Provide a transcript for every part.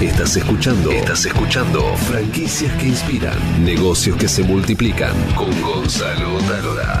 Estás escuchando. Estás escuchando. Franquicias que inspiran. Negocios que se multiplican. Con Gonzalo Talora.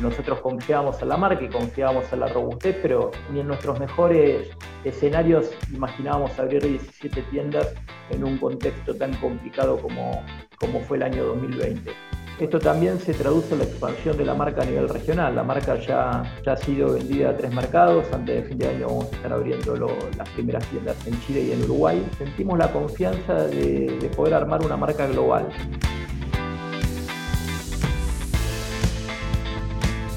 Nosotros confiábamos en la marca y confiábamos en la robustez, pero ni en nuestros mejores escenarios imaginábamos abrir 17 tiendas en un contexto tan complicado como, como fue el año 2020. Esto también se traduce en la expansión de la marca a nivel regional. La marca ya, ha sido vendida a tres mercados. Antes de fin de año vamos a estar abriendo las primeras tiendas en Chile y en Uruguay. Sentimos la confianza de poder armar una marca global.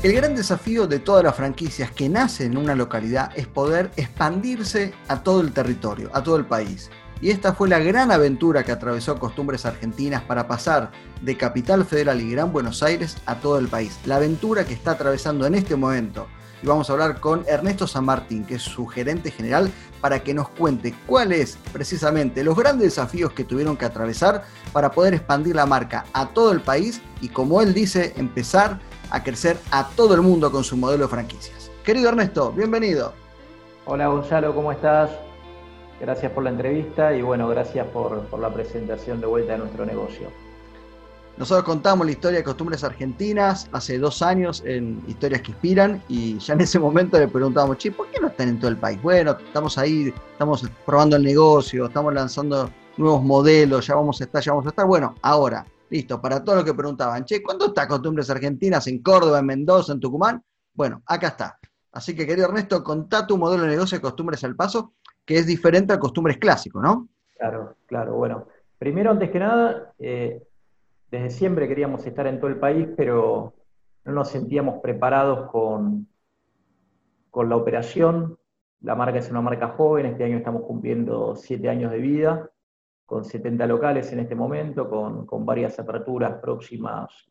El gran desafío de todas las franquicias que nacen en una localidad es poder expandirse a todo el territorio, a todo el país. Y esta fue la gran aventura que atravesó Costumbres Argentinas para pasar de Capital Federal y Gran Buenos Aires a todo el país. La aventura que está atravesando en este momento. Y vamos a hablar con Ernesto San Martín, que es su gerente general, para que nos cuente cuáles precisamente los grandes desafíos que tuvieron que atravesar para poder expandir la marca a todo el país y, como él dice, empezar a crecer a todo el mundo con su modelo de franquicias. Querido Ernesto, bienvenido. Hola Gonzalo, ¿cómo estás? Gracias por la entrevista y bueno, gracias por, la presentación de vuelta de nuestro negocio. Nosotros contamos la historia de costumbres argentinas hace dos años en Historias que Inspiran y ya en ese momento le preguntábamos, che, ¿por qué no están en todo el país? Bueno, estamos ahí, estamos probando el negocio, estamos lanzando nuevos modelos, ya vamos a estar, ya vamos a estar. Bueno, ahora, listo, para todos los que preguntaban, che, ¿cuándo está Costumbres Argentinas en Córdoba, en Mendoza, en Tucumán? Bueno, acá está. Así que, querido Ernesto, contá tu modelo de negocio de Costumbres al Paso que es diferente a costumbres clásicos, ¿no? Claro, claro. Bueno, primero, antes que nada, eh, desde siempre queríamos estar en todo el país, pero no nos sentíamos preparados con, con la operación. La marca es una marca joven, este año estamos cumpliendo siete años de vida, con 70 locales en este momento, con, varias aperturas próximas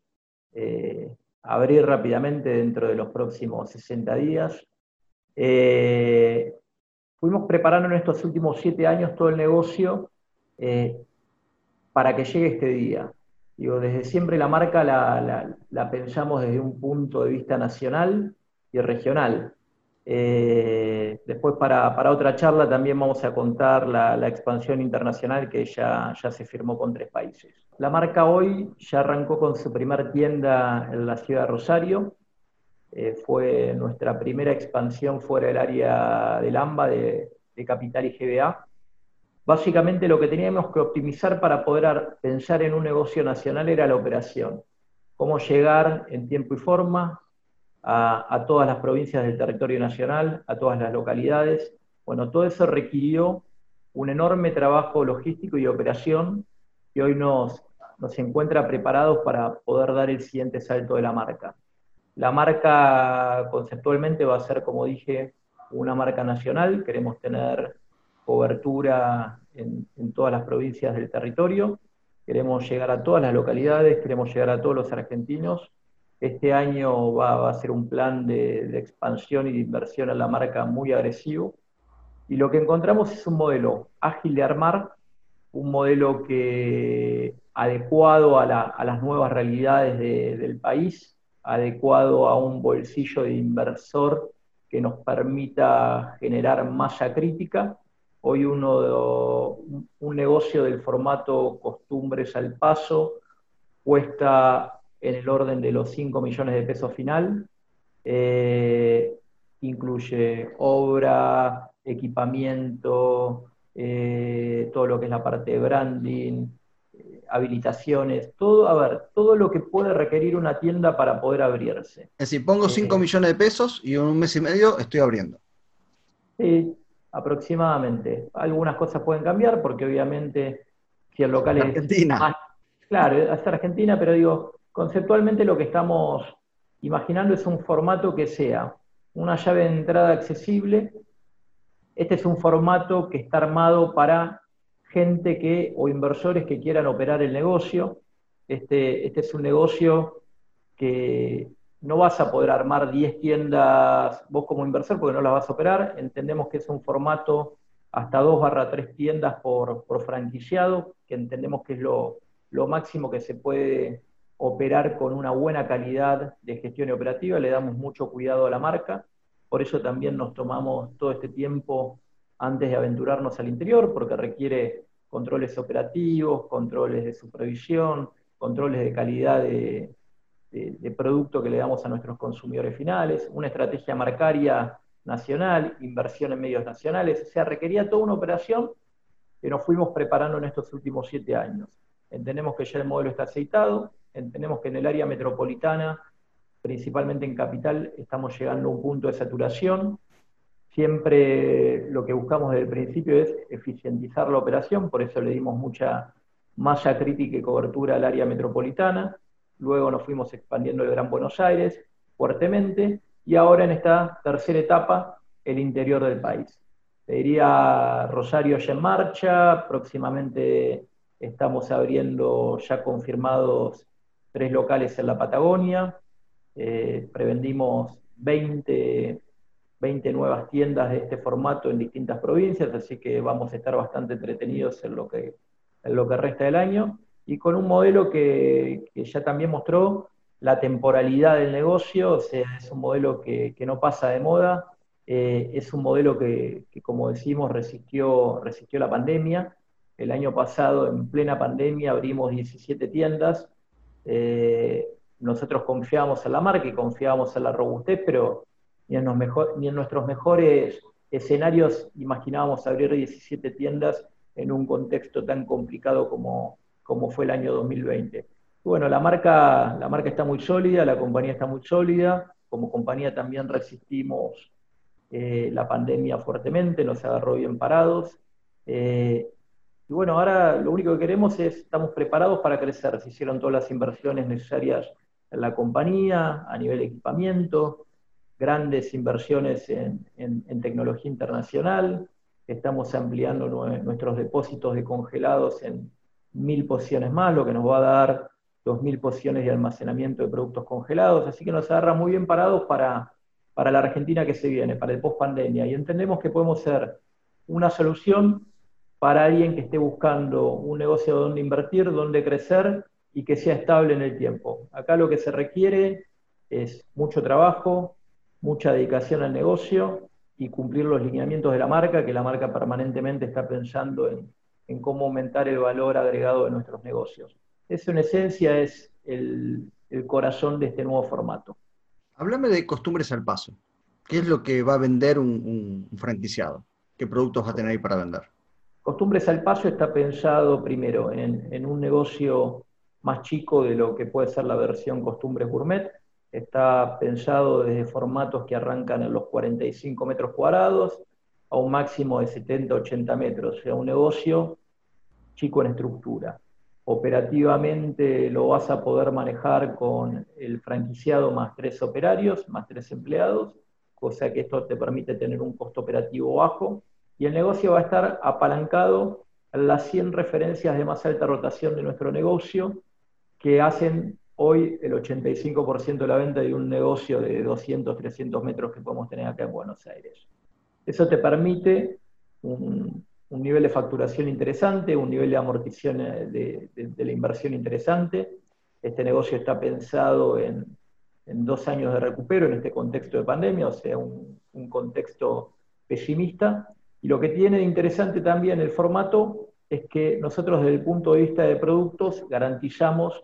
eh, a abrir rápidamente dentro de los próximos 60 días. Eh, fuimos preparando en estos últimos siete años todo el negocio eh, para que llegue este día. Digo, desde siempre la marca la, pensamos desde un punto de vista nacional y regional. Eh, después para, otra charla también vamos a contar la, expansión internacional que ya, ya se firmó con tres países. La marca hoy ya arrancó con su primer tienda en la ciudad de Rosario, eh, fue nuestra primera expansión fuera del área del AMBA de, Capital y GBA. Básicamente lo que teníamos que optimizar para poder pensar en un negocio nacional era la operación. Cómo llegar en tiempo y forma a, todas las provincias del territorio nacional, a todas las localidades. Bueno, todo eso requirió un enorme trabajo logístico y operación que hoy nos, nos encuentra preparados para poder dar el siguiente salto de la marca. La marca conceptualmente va a ser, como dije, una marca nacional. Queremos tener cobertura en, todas las provincias del territorio. Queremos llegar a todas las localidades, queremos llegar a todos los argentinos. Este año va, a ser un plan de, expansión y de inversión en la marca muy agresivo. Y lo que encontramos es un modelo ágil de armar, un modelo que adecuado a, las nuevas realidades del país, adecuado a un bolsillo de inversor que nos permita generar masa crítica. Hoy uno, un negocio del formato costumbres al paso cuesta en el orden de los 5 millones de pesos final. Eh, incluye obra, equipamiento, eh, todo lo que es la parte de branding, habilitaciones, todo, a ver, todo lo que puede requerir una tienda para poder abrirse. Es decir, pongo 5 eh, millones de pesos y en un mes y medio estoy abriendo. Sí, aproximadamente. Algunas cosas pueden cambiar porque obviamente si el local es... Argentina. claro, es Argentina, pero digo, conceptualmente lo que estamos imaginando es un formato que sea una llave de entrada accesible. Este es un formato que está armado para gente que, o inversores que quieran operar el negocio. Este, este es un negocio que no vas a poder armar 10 tiendas vos como inversor porque no las vas a operar. Entendemos que es un formato hasta 2 barra 3 tiendas por, por, franquiciado, que entendemos que es lo, lo máximo que se puede operar con una buena calidad de gestión y operativa. Le damos mucho cuidado a la marca. Por eso también nos tomamos todo este tiempo antes de aventurarnos al interior, porque requiere controles operativos, controles de supervisión, controles de calidad de, producto que le damos a nuestros consumidores finales, una estrategia marcaria nacional, inversión en medios nacionales, o sea, requería toda una operación que nos fuimos preparando en estos últimos siete años. Entendemos que ya el modelo está aceitado, entendemos que en el área metropolitana, principalmente en capital, estamos llegando a un punto de saturación. Siempre lo que buscamos desde el principio es eficientizar la operación, por eso le dimos mucha malla crítica y cobertura al área metropolitana. Luego nos fuimos expandiendo el Gran Buenos Aires fuertemente y ahora en esta tercera etapa el interior del país. Te diría Rosario ya en marcha, próximamente estamos abriendo ya confirmados tres locales en la Patagonia, eh, prevendimos 20, 20 nuevas tiendas de este formato en distintas provincias, así que vamos a estar bastante entretenidos en lo que, en lo que resta del año, y con un modelo que, que ya también mostró la temporalidad del negocio, o sea, es un modelo que, que no pasa de moda, eh, es un modelo que, como decimos, resistió, resistió la pandemia. El año pasado, en plena pandemia, abrimos 17 tiendas. Eh, nosotros confiábamos en la marca y confiábamos en la robustez, pero ni en, nuestros mejores escenarios imaginábamos abrir 17 tiendas en un contexto tan complicado como, como fue el año 2020. Bueno, la marca, la marca está muy sólida, la compañía está muy sólida, como compañía también resistimos eh, la pandemia fuertemente, nos agarró bien parados. Eh, y bueno, ahora lo único que queremos es, estamos preparados para crecer. Se hicieron todas las inversiones necesarias en la compañía, a nivel de equipamiento, grandes inversiones en, tecnología internacional. Estamos ampliando nuestros depósitos de congelados en mil posiciones más, lo que nos va a dar dos mil posiciones de almacenamiento de productos congelados. Así que nos agarra muy bien parados para para la Argentina que se viene, para el post pandemia. Y entendemos que podemos ser una solución para alguien que esté buscando un negocio donde invertir, donde crecer y que sea estable en el tiempo. Acá lo que se requiere es mucho trabajo, mucha dedicación al negocio y cumplir los lineamientos de la marca, que la marca permanentemente está pensando en, cómo aumentar el valor agregado de nuestros negocios. Eso en esencia es el corazón de este nuevo formato. Háblame de costumbres al paso. ¿Qué es lo que va a vender un, franquiciado? ¿Qué productos va a tener ahí para vender? Costumbres al paso está pensado primero en, un negocio más chico de lo que puede ser la versión Costumbres Gourmet. Está pensado desde formatos que arrancan en los 45 metros cuadrados a un máximo de 70-80 metros, o sea, un negocio chico en estructura. Operativamente lo vas a poder manejar con el franquiciado más tres operarios, más tres empleados, cosa que esto te permite tener un costo operativo bajo, y el negocio va a estar apalancado a las 100 referencias de más alta rotación de nuestro negocio, que hacen hoy el 85% de la venta de un negocio de 200, 300 metros que podemos tener acá en Buenos Aires. Eso te permite un, un nivel de facturación interesante, un nivel de amortización eh, de, la inversión interesante. Este negocio está pensado en, dos años de recupero en este contexto de pandemia, o sea, un, contexto pesimista. Y lo que tiene de interesante también el formato es que nosotros desde el punto de vista de productos garantizamos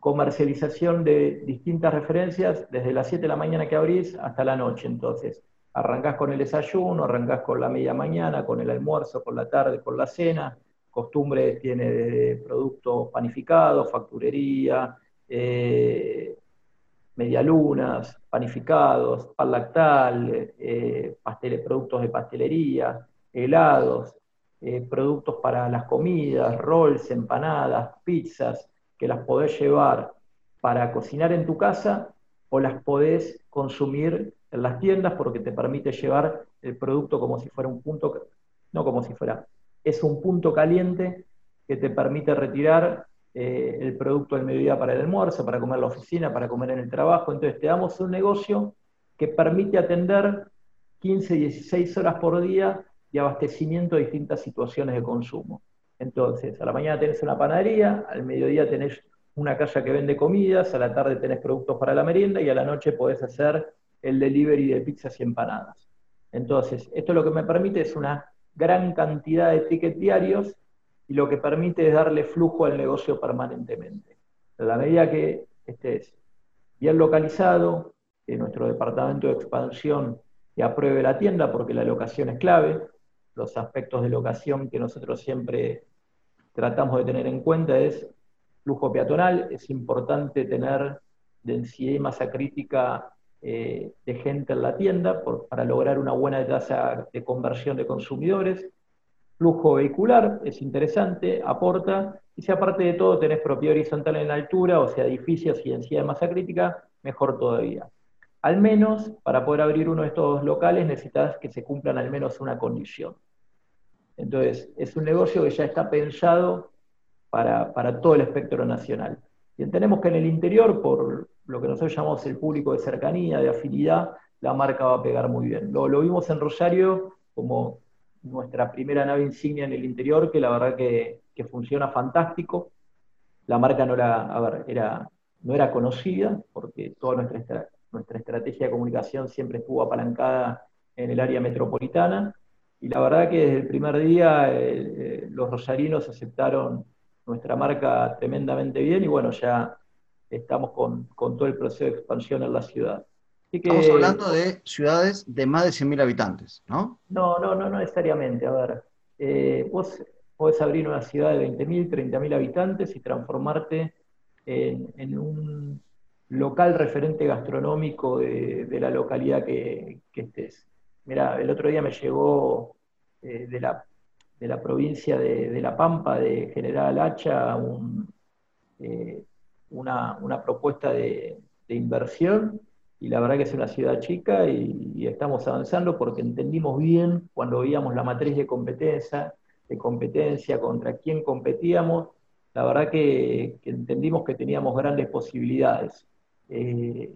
comercialización de distintas referencias desde las 7 de la mañana que abrís hasta la noche. Entonces, Arrancás con el desayuno, arrancás con la media mañana, con el almuerzo, con la tarde, con la cena. Costumbre tiene de productos panificados, facturería, eh, medialunas, panificados, pan lactal, eh, productos de pastelería, helados, eh, productos para las comidas, rolls, empanadas, pizzas, que las podés llevar para cocinar en tu casa o las podés consumir en las tiendas porque te permite llevar el producto como si fuera un punto, no como si fuera, es un punto caliente que te permite retirar eh, el producto del mediodía para el almuerzo, para comer en la oficina, para comer en el trabajo. Entonces te damos un negocio que permite atender 15, 16 horas por día y abastecimiento de distintas situaciones de consumo. Entonces, a la mañana tenés una panadería, al mediodía tenés una casa que vende comidas, a la tarde tenés productos para la merienda y a la noche podés hacer el delivery de pizzas y empanadas. Entonces, esto lo que me permite es una gran cantidad de tickets diarios y lo que permite es darle flujo al negocio permanentemente. A la medida que estés bien localizado, que nuestro departamento de expansión te apruebe la tienda, porque la locación es clave, los aspectos de locación que nosotros siempre tratamos de tener en cuenta es flujo peatonal, es importante tener densidad y masa crítica eh, de gente en la tienda para lograr una buena tasa de conversión de consumidores. Flujo vehicular es interesante, aporta, y si aparte de todo tenés propiedad horizontal en altura, o sea, edificios y densidad de masa crítica, mejor todavía. Al menos, para poder abrir uno de estos locales, necesitas que se cumplan al menos una condición. Entonces, es un negocio que ya está pensado para, todo el espectro nacional. Y entendemos que en el interior, por lo que nosotros llamamos el público de cercanía, de afinidad, la marca va a pegar muy bien. Lo, vimos en Rosario como nuestra primera nave insignia en el interior, que la verdad que, funciona fantástico. La marca no, era, no era conocida, porque toda nuestra, nuestra estrategia de comunicación siempre estuvo apalancada en el área metropolitana, y la verdad que desde el primer día eh, eh, los rosarinos aceptaron nuestra marca tremendamente bien y bueno, ya estamos con, todo el proceso de expansión en la ciudad. Estamos hablando de ciudades de más de 100.000 habitantes, ¿no? No, no, no, necesariamente. A ver, eh, vos podés abrir una ciudad de 20.000, 30.000 habitantes y transformarte en, un local referente gastronómico de, la localidad que, que estés. Mira, el otro día me llegó eh, de, la, provincia de, La Pampa, de General Hacha, eh, una, propuesta de, inversión y la verdad que es una ciudad chica y, estamos avanzando porque entendimos bien cuando veíamos la matriz de competencia, de competencia contra quién competíamos, la verdad que, entendimos que teníamos grandes posibilidades. Eh,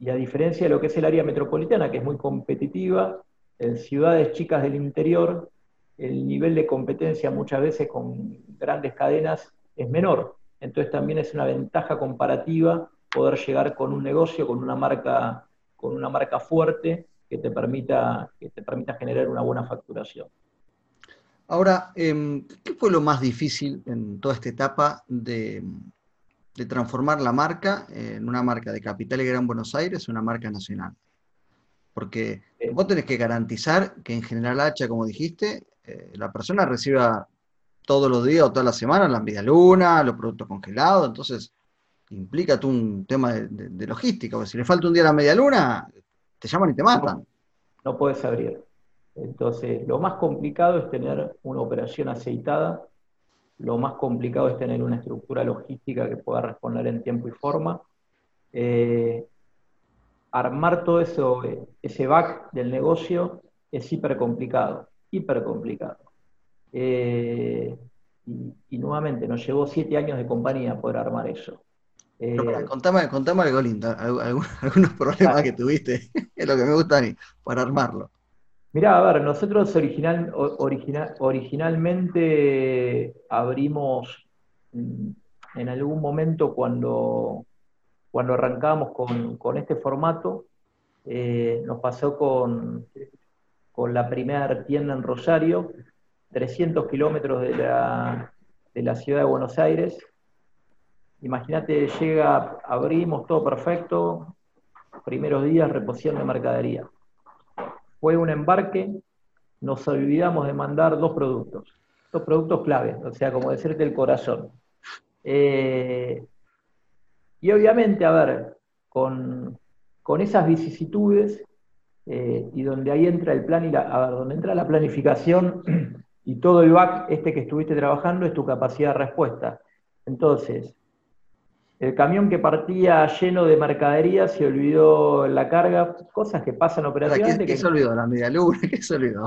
y a diferencia de lo que es el área metropolitana, que es muy competitiva, en ciudades chicas del interior el nivel de competencia muchas veces con grandes cadenas es menor. Entonces también es una ventaja comparativa poder llegar con un negocio, con una marca, con una marca fuerte que te permita, que te permita generar una buena facturación. Ahora, em, ¿qué fue lo más difícil en toda esta etapa de, de transformar la marca en una marca de Capital y Gran Buenos Aires, una marca nacional. Porque vos tenés que garantizar que en General Hacha, como dijiste, eh, la persona reciba todos los días o toda la semana la media luna, los productos congelados, entonces implica tú un tema de, logística, porque si le falta un día a la media luna, te llaman y te matan. No, no puedes abrir. Entonces, lo más complicado es tener una operación aceitada lo más complicado es tener una estructura logística que pueda responder en tiempo y forma. Eh, armar todo eso, ese back del negocio es hiper complicado, hiper complicado. Eh, y, nuevamente, nos llevó siete años de compañía poder armar eso. Eh, contame, algo lindo, algunos problemas que tuviste, es lo que me gusta a mí, para armarlo. Mirá, a ver, nosotros original, originalmente abrimos en algún momento cuando, cuando arrancamos con, este formato, eh, nos pasó con, con la primera tienda en Rosario, 300 kilómetros de la, de la ciudad de Buenos Aires. Imagínate, llega, abrimos todo perfecto, primeros días reposición de mercadería fue un embarque, nos olvidamos de mandar dos productos, dos productos clave, o sea, como decirte el corazón. Eh, y obviamente, a ver, con, esas vicisitudes eh, y donde ahí entra el plan y a ver, donde entra la planificación y todo el back este que estuviste trabajando es tu capacidad de respuesta. Entonces, el camión que partía lleno de mercadería se olvidó la carga, cosas que pasan operativamente. ¿Qué, se olvidó? La media luna, ¿qué se olvidó?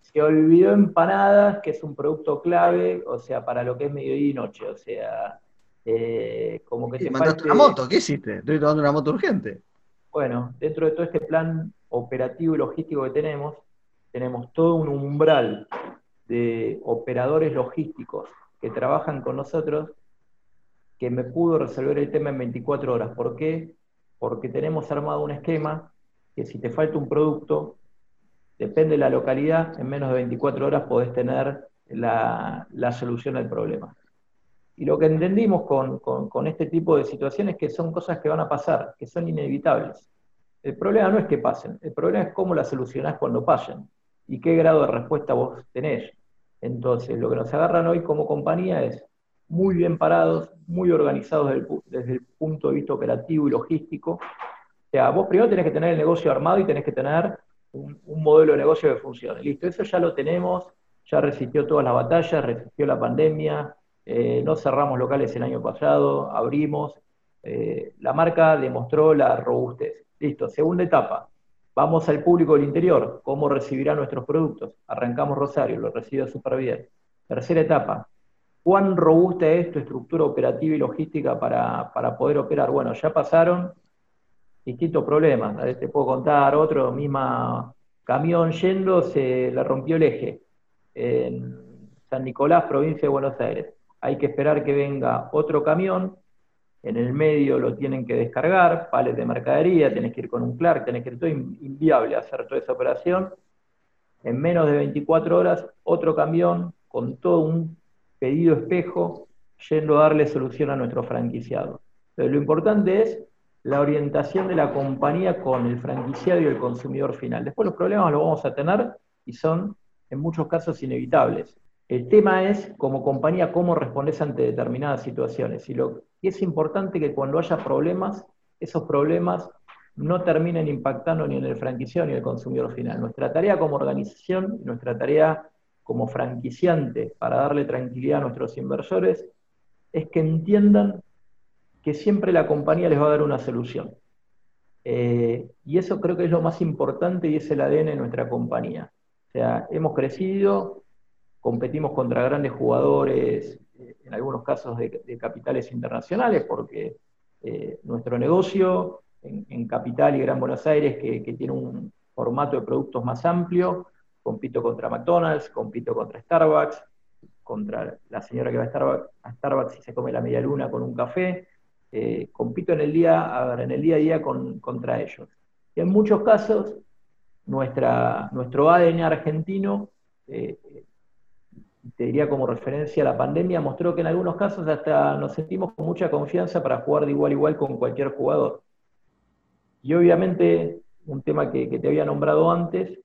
Se olvidó empanadas, que es un producto clave, o sea, para lo que es mediodía y noche, o sea, eh, como que te mandaste una moto? ¿Qué hiciste? Estoy tomando una moto urgente. Bueno, dentro de todo este plan operativo y logístico que tenemos, tenemos todo un umbral de operadores logísticos que trabajan con nosotros que me pudo resolver el tema en 24 horas. ¿Por qué? Porque tenemos armado un esquema que si te falta un producto, depende de la localidad, en menos de 24 horas podés tener la, solución al problema. Y lo que entendimos con, este tipo de situaciones es que son cosas que van a pasar, que son inevitables. El problema no es que pasen, el problema es cómo las solucionás cuando pasen y qué grado de respuesta vos tenés. Entonces, lo que nos agarran hoy como compañía es muy bien parados, muy organizados desde el, punto de vista operativo y logístico. O sea, vos primero tenés que tener el negocio armado y tenés que tener un, modelo de negocio que funcione. Listo, eso ya lo tenemos, ya resistió todas las batallas, resistió la pandemia, eh, no cerramos locales el año pasado, abrimos, eh, la marca demostró la robustez. Listo, segunda etapa, vamos al público del interior, cómo recibirá nuestros productos. Arrancamos Rosario, lo recibe súper bien. Tercera etapa, ¿cuán robusta es tu estructura operativa y logística para, para poder operar? Bueno, ya pasaron distintos problemas. Te puedo contar otro, misma camión yendo, se le rompió el eje en San Nicolás, provincia de Buenos Aires. Hay que esperar que venga otro camión, en el medio lo tienen que descargar, pales de mercadería, tenés que ir con un Clark, tenés que ir todo inviable hacer toda esa operación. En menos de 24 horas, otro camión con todo un pedido espejo yendo a darle solución a nuestro franquiciado. Pero lo importante es la orientación de la compañía con el franquiciado y el consumidor final. Después los problemas los vamos a tener y son en muchos casos inevitables. El tema es, como compañía, cómo respondes ante determinadas situaciones. Y, lo, es importante que cuando haya problemas, esos problemas no terminen impactando ni en el franquiciado ni en el consumidor final. Nuestra tarea como organización, nuestra tarea como franquiciante para darle tranquilidad a nuestros inversores, es que entiendan que siempre la compañía les va a dar una solución. Eh, y eso creo que es lo más importante y es el ADN de nuestra compañía. O sea, hemos crecido, competimos contra grandes jugadores, eh, en algunos casos de, capitales internacionales, porque eh, nuestro negocio en, Capital y Gran Buenos Aires, que, tiene un formato de productos más amplio, compito contra McDonald's, compito contra Starbucks, contra la señora que va a Starbucks, a Starbucks y se come la media luna con un café, eh, compito en el día, en el día a día contra ellos. Y en muchos casos, nuestro ADN argentino, eh, te diría como referencia a la pandemia, mostró que en algunos casos hasta nos sentimos con mucha confianza para jugar de igual a igual con cualquier jugador. Y obviamente, un tema que te había nombrado antes,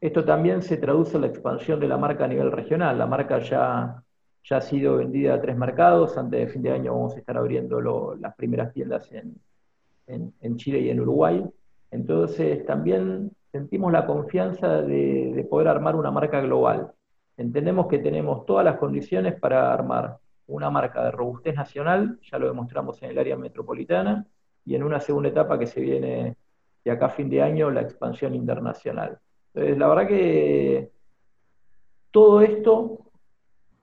esto también se traduce en la expansión de la marca a nivel regional. La marca ya ha sido vendida a tres mercados. Antes de fin de año vamos a estar abriendo las primeras tiendas en, Chile y en Uruguay. Entonces también sentimos la confianza de, poder armar una marca global. Entendemos que tenemos todas las condiciones para armar una marca de robustez nacional, ya lo demostramos en el área metropolitana, y en una segunda etapa que se viene de acá a fin de año, la expansión internacional. Entonces, la verdad que todo esto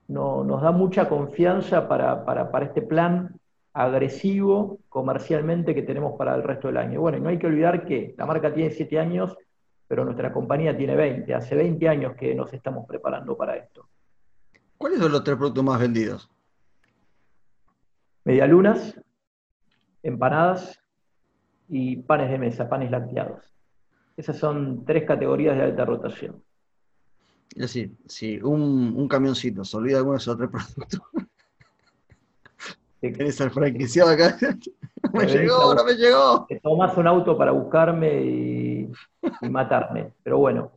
no, nos da mucha confianza para, este plan agresivo comercialmente que tenemos para el resto del año. Bueno, y no hay que olvidar que la marca tiene 7 años, pero nuestra compañía tiene 20. Hace 20 años que nos estamos preparando para esto. ¿Cuáles son los tres productos más vendidos? Medialunas, empanadas y panes de mesa, panes lacteados. Esas son tres categorías de alta rotación. Es decir, si un, un camioncito se olvida alguno de esos tres productos, ¿Quieres el franquiciado acá? me llegó, no me llegó. Te tomas un auto para buscarme y, matarme. Pero bueno,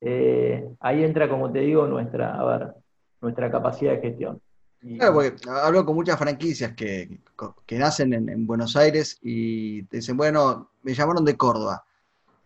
eh, ahí entra, como te digo, nuestra, a ver, nuestra capacidad de gestión. claro, porque hablo con muchas franquicias que, que nacen en, en, Buenos Aires y te dicen, bueno, me llamaron de Córdoba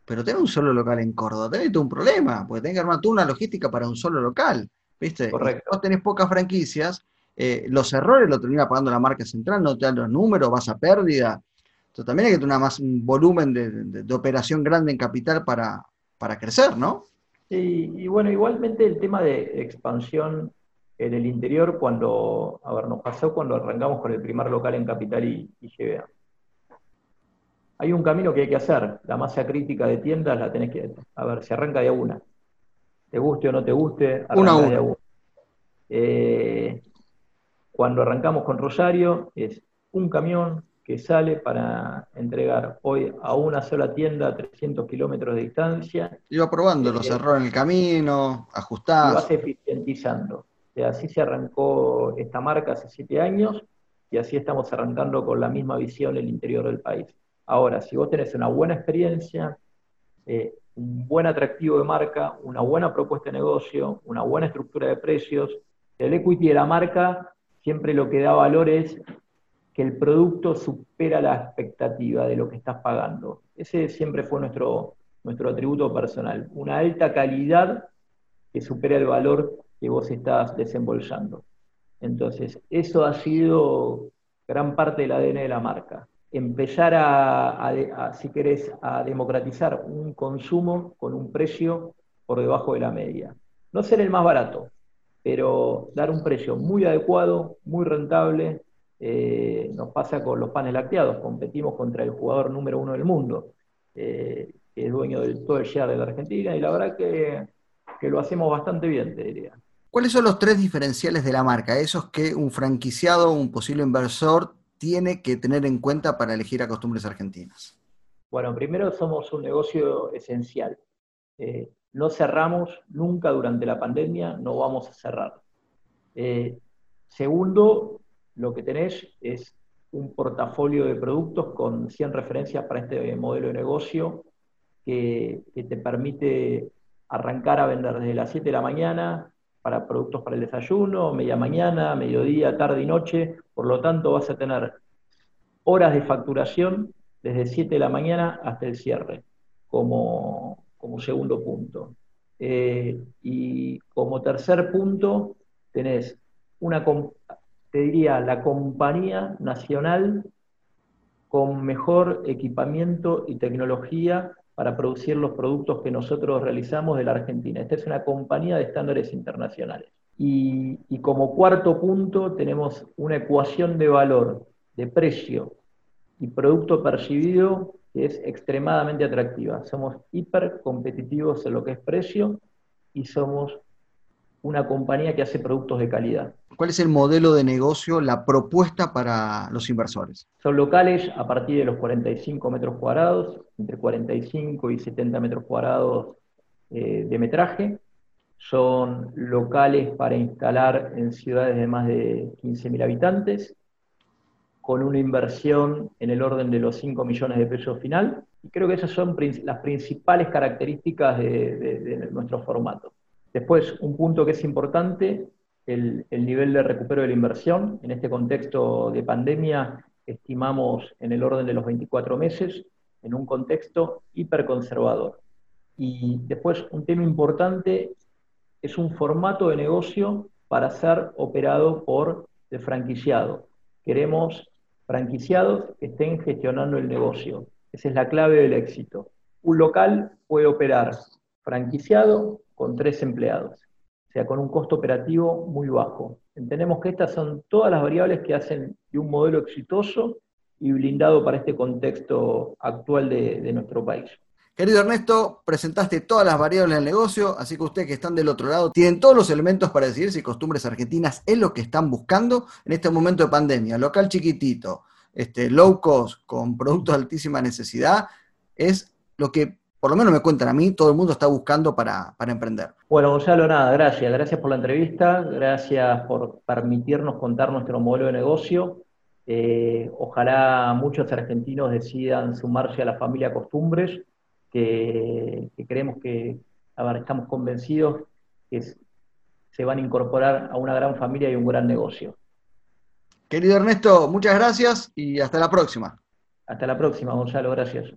pero tenés un solo local en Córdoba, tenés un problema, porque tenés que armar tú una logística para un solo local, ¿viste? Correcto. vos tenés pocas franquicias, eh, los errores los termina pagando la marca central, no te dan los números, vas a pérdida. Entonces también hay que tener más un volumen de, operación grande en capital para, para crecer, ¿no? Sí, y bueno, igualmente el tema de expansión en el interior, cuando, a ver, nos pasó cuando arrancamos con el primer local en Capital y, y GBA hay un camino que hay que hacer. La masa crítica de tiendas la tenés que. A ver, se arranca de a una. Te guste o no te guste, arranca una de a una. Eh, cuando arrancamos con Rosario, es un camión que sale para entregar hoy a una sola tienda a 300 kilómetros de distancia. Iba probando los eh, errores en el camino, ajustando. vas eficientizando. así se arrancó esta marca hace siete años y así estamos arrancando con la misma visión en el interior del país. Ahora, si vos tenés una buena experiencia, eh, un buen atractivo de marca, una buena propuesta de negocio, una buena estructura de precios, el equity de la marca siempre lo que da valor es que el producto supera la expectativa de lo que estás pagando. Ese siempre fue nuestro, nuestro atributo personal, una alta calidad que supera el valor que vos estás desembolsando. Entonces, eso ha sido gran parte del ADN de la marca. Empezar a, si querés, a democratizar un consumo con un precio por debajo de la media. No ser el más barato, pero dar un precio muy adecuado, muy rentable. Eh, nos pasa con los panes lacteados, competimos contra el jugador número uno del mundo, eh, que es dueño del todo el share de la Argentina, y la verdad que, que lo hacemos bastante bien, te diría. ¿Cuáles son los tres diferenciales de la marca? Esos que un franquiciado, un posible inversor, tiene que tener en cuenta para elegir a costumbres argentinas. Bueno, primero somos un negocio esencial. Eh, no cerramos nunca durante la pandemia, no vamos a cerrar. Eh, segundo, lo que tenés es un portafolio de productos con 100 referencias para este modelo de negocio que, que te permite arrancar a vender desde las 7 de la mañana para productos para el desayuno, media mañana, mediodía, tarde y noche. Por lo tanto, vas a tener horas de facturación desde 7 de la mañana hasta el cierre, como, segundo punto. Eh, y como tercer punto, tenés una, te diría, la compañía nacional con mejor equipamiento y tecnología para producir los productos que nosotros realizamos de la Argentina. Esta es una compañía de estándares internacionales. Y, como cuarto punto tenemos una ecuación de valor, de precio y producto percibido que es extremadamente atractiva. Somos hiper competitivos en lo que es precio y somos una compañía que hace productos de calidad. ¿Cuál es el modelo de negocio, la propuesta para los inversores? Son locales a partir de los 45 metros cuadrados, entre 45 y 70 metros cuadrados eh, de metraje. Son locales para instalar en ciudades de más de 15.000 habitantes, con una inversión en el orden de los 5 millones de pesos final. Y creo que esas son las principales características de nuestro formato. Después, un punto que es importante, el, nivel de recupero de la inversión. En este contexto de pandemia estimamos en el orden de los 24 meses, en un contexto hiperconservador. Y después, un tema importante es un formato de negocio para ser operado por el franquiciado. Queremos franquiciados que estén gestionando el negocio. Esa es la clave del éxito. Un local puede operar franquiciado con tres empleados, o sea, con un costo operativo muy bajo. Entendemos que estas son todas las variables que hacen de un modelo exitoso y blindado para este contexto actual de, nuestro país. Querido Ernesto, presentaste todas las variables del negocio, así que ustedes que están del otro lado tienen todos los elementos para decidir si costumbres argentinas es lo que están buscando en este momento de pandemia. Local chiquitito, este, low cost, con productos de altísima necesidad, es lo que por lo menos me cuentan a mí, todo el mundo está buscando para, emprender. Bueno, Gonzalo, nada, gracias. Gracias por la entrevista, gracias por permitirnos contar nuestro modelo de negocio. Eh, ojalá muchos argentinos decidan sumarse a la familia Costumbres, que, creemos que, estamos convencidos que se van a incorporar a una gran familia y un gran negocio. Querido Ernesto, muchas gracias y hasta la próxima. Hasta la próxima, Gonzalo, gracias.